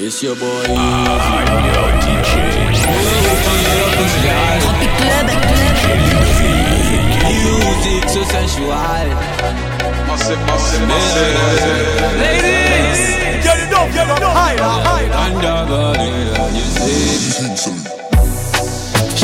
It's your boy. I'm your DJ. Music so sensual. Massive, massive, massive. Ladies, Get it up, get it up, higher, higher. under you see.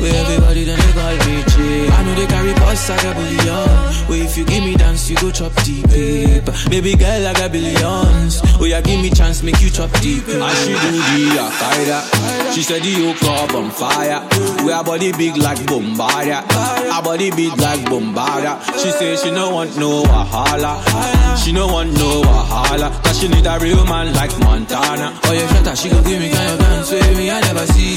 Where everybody then they call me J. I know they carry boss like a bullion. Where if you give me dance, you go chop deep paper. Baby girl, I got billions. Oh yeah, give me chance, make you chop deep. And she do the Al-Qaeda She said the yoke up on fire We her body big like Bombardier Her body big like Bombardier She say she no want no Wahala She no want no Wahala Cause she need a real man like Montana Oh yeah, shut up, she gon' give me kind of dance with me, I never see.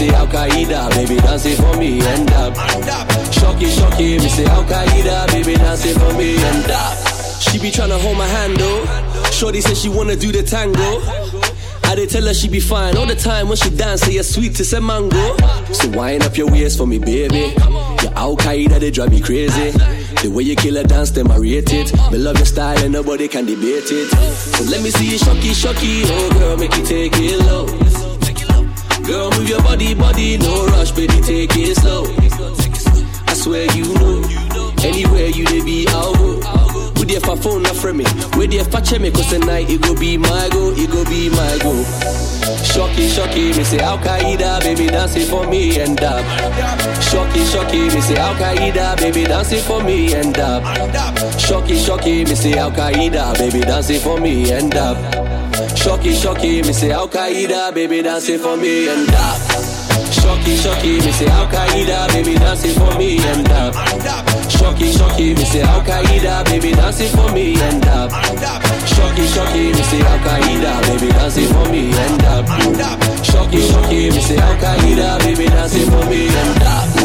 Say Al Qaeda, baby dancing for me and up. Shocky, shocky, me say Al Qaeda, baby dancing for me and up. She be tryna hold my hand though. Shorty said she wanna do the tango. I did tell her she be fine all the time when she dance, say you're sweet to say mango. So wind up your waist for me, baby. Your Al Qaeda, they drive me crazy. The way you kill a dance, them I rate it. Me love your style and nobody can debate it. So let me see you shocky, shocky, oh girl, make you take it low. Girl, move your body, body, no rush, baby, take it slow. I swear you know. Anywhere you dey be, I'll go. Who for phone not from me? Where there for me? Cause tonight it go be my go, it go be my go. Shocky, shocky, me say Al Qaeda, baby dancing for me and up. Shocky, shocky, me say Al Qaeda, baby dancing for me and up. Shocky, shocky, me say Al Qaeda, baby dancing for me and up. Shocky, shocky, me say Al Qaeda, baby dancing for me and up. Shocky, shocky, me say Al Qaeda, baby dancing for me and up. Shocky, shocky, me say Al Qaeda, baby dancing for me and up. Shocky, shocky, me say Al Qaeda, baby dancing for me and up. Shocky, shocky, me say Al Qaeda, baby dancing for me and up.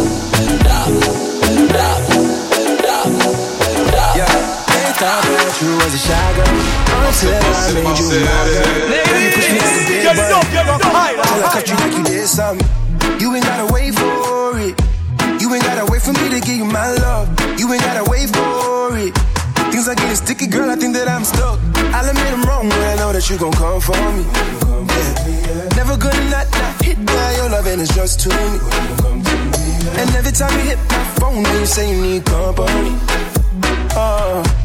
Thought that you was a shy girl until I made you my girl. Girl, you push me get it up, higher, Till I cut you like you did something. You ain't gotta wait for it. You ain't gotta wait for me to give you my love. You ain't gotta wait for it. Things are getting sticky, girl. I think that I'm stuck. I'll admit I'm wrong when I know that you gon' come for me. Yeah. Never gonna not, not hit by your loving is just too me. And every time you hit my phone, you say you need company. Oh,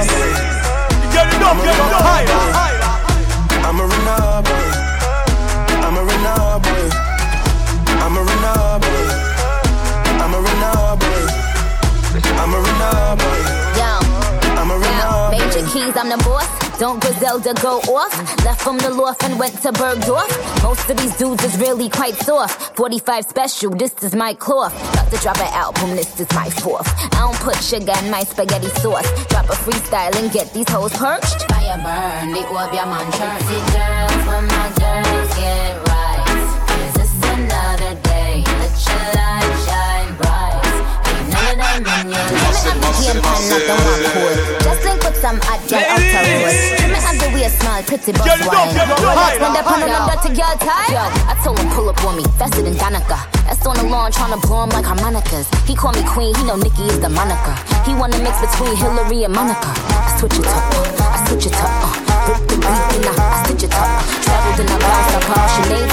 get boss. Griselda go off? Left from the loft and went to Bergdorf. Most of these dudes is really quite soft. 45 special, this is my cloth. About to drop an album, this is my fourth. I don't put sugar in my spaghetti sauce. Drop a freestyle and get these hoes perched. Fire burn, the orb, your man church. Girls, when my girls get Ain't none of them in your life. Massive, massive, massive. Just link with some hot girl out the road. Let me have the waist small, pretty bust Girl, wine. don't get no higher, When they put on them dirty girl tie. Yo, I told him pull up on me, faster than Danica. That's on the lawn tryna blow him like harmonicas. He call me queen, he know Nikki is the moniker. He wanna mix between Hillary and Monica. I switch it up, uh, I switch it up, uh. Rip the beat and I, I stitch it up. Traveled and I bounced up on Sinead.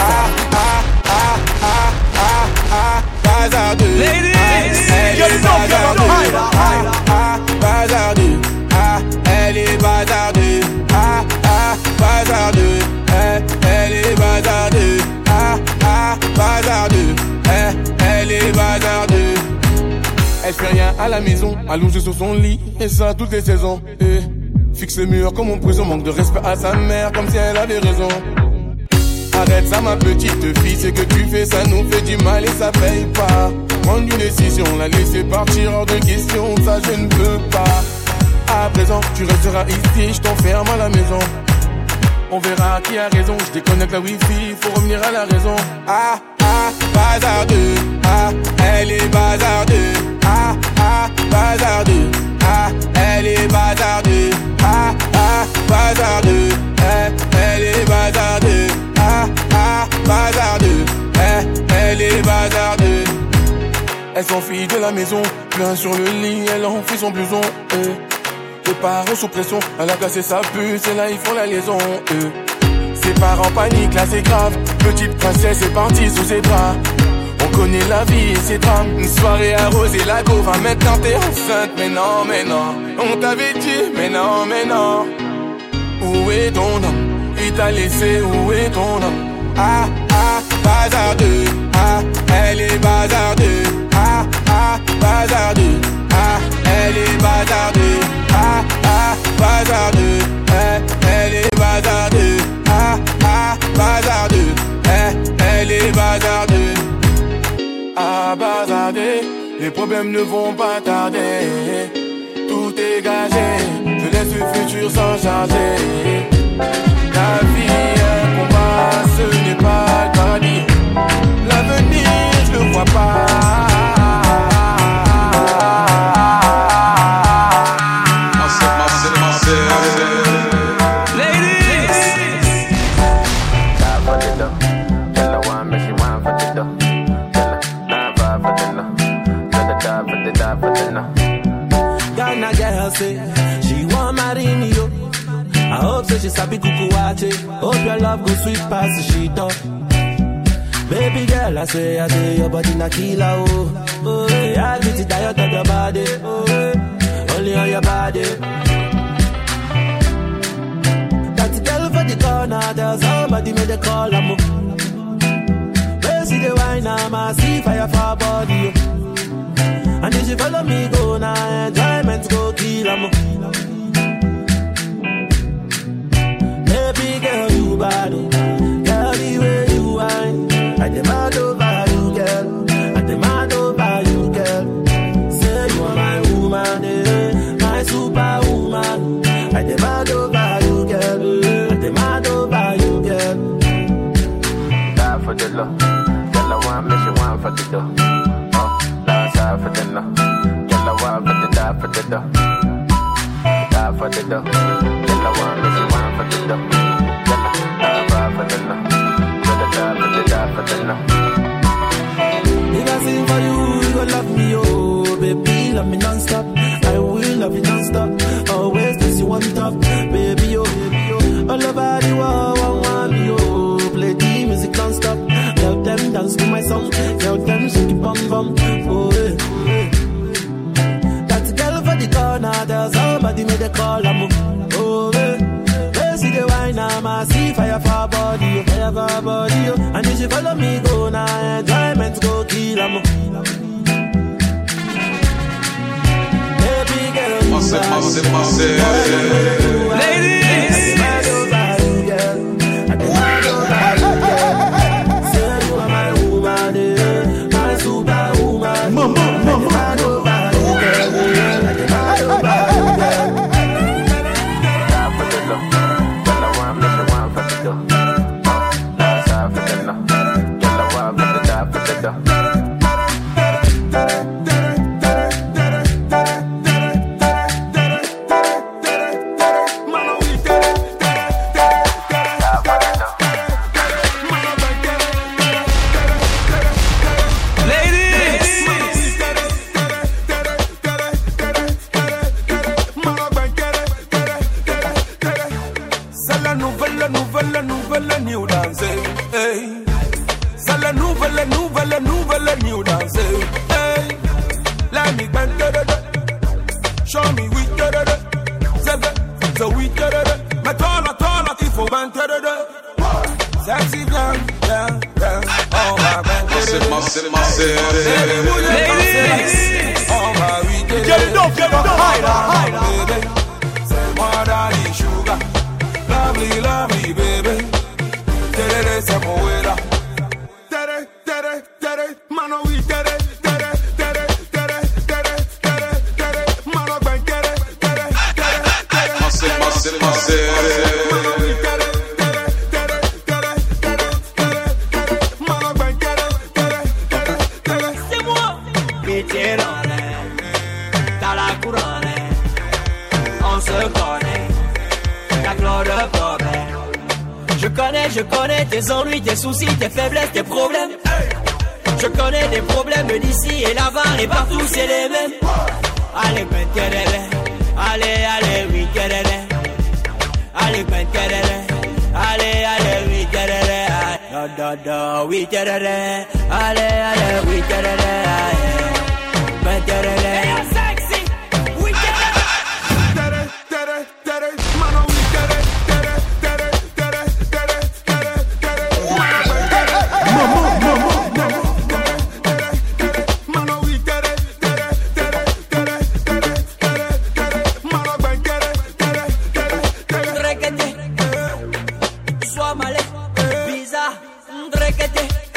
Bazardeux. Ladies. Ah, elle Girl, est you don't get no bazardeux. higher, higher. Ah, bazardeux. Ah, elle est bazardeux. Ah, ah, bazardeux. Eh, elle est bazardeux. Ah, ah. Eh, elle est bazardeux. Elle fait rien à la maison, allongée sur son lit, et ça toutes les saisons. Eh, fixe le mur comme en prison, manque de respect à sa mère, comme si elle avait raison. Arrête ça ma petite fille, c'est que tu fais ça nous fait du mal et ça paye pas. Prendre une décision, la laisser partir hors de question, ça je ne peux pas. À présent, tu resteras ici, je t'enferme à la maison. On verra qui a raison, je déconnecte la wifi, faut revenir à la raison. Ah, ah, bazardeux, ah, elle est bazardeux. Ah, ah, bazardeux, ah, elle est bazardeux. Ah, ah, bazardeux, eh, elle est bazardeux. Elle s'enfuit de la maison, plein sur le lit, elle enfuit son blouson. eh. Les parents sous pression, elle a cassé sa puce et là ils font la liaison. Ses parents paniquent, là c'est grave. Petite princesse est partie sous ses bras. On connaît la vie et ses drames. Une soirée arrosée, la go va maintenant t'es enceinte. Mais non, mais non, on t'avait dit, mais non, mais non. Où est ton homme? Il t'a laissé, où est ton homme? Ah, bazardeux. Ah, elle est bazardeux. Ah, ah, bazardeux. Ah, elle est bazardeux. Ah, ah, bazardeux. Eh, elle est bazardeux. Ah, ah, bazardeux. Eh, elle est bazardeux. Ah, bazardeux. Les problèmes ne vont pas tarder. Tout est gagé. Je laisse le futur s'en charger. La vie est combat, ce n'est pas le paradis. L'avenir, je le vois pas. Go the sheet up. Baby girl, I say, I say your body na killer oh. Oh, yeah, I get it diet of your body. Oh, only on your body. That girl for the corner, there's somebody made a call. I'm Where see the wine, I'm a see fire for body. Oh. And if she follow me go now, enjoyment go kill 'em. Baby girl, you bad, oh. I demand over you, girl. I demand over you, girl. Say you are my woman, eh, my superwoman. I demand over you, girl. I demand over you, girl. Die for the love. Tell her one, but she want for the dough. Oh, die for the. Tell her one, but the die for the dough. Die for the dough. Call, oh yeah. See the wine, I'm a see fire for body, fire for body, oh. And if she follow me, go now, enjoyment go kill, Baby girl, you Ladies, on va we da da Get it up, get it up, higher, higher. On se connaît T'as clos de problème Je connais, je connais tes ennuis, tes soucis, tes faiblesses, tes problèmes Je connais des problèmes d'ici et là-bas et partout c'est les mêmes Allez, ben. Allez, allez, oui, terere. Allez, ben. Allez, allez, oui, terere. Da, da, da, oui, terere. Allez, allez. formale, visa, requete.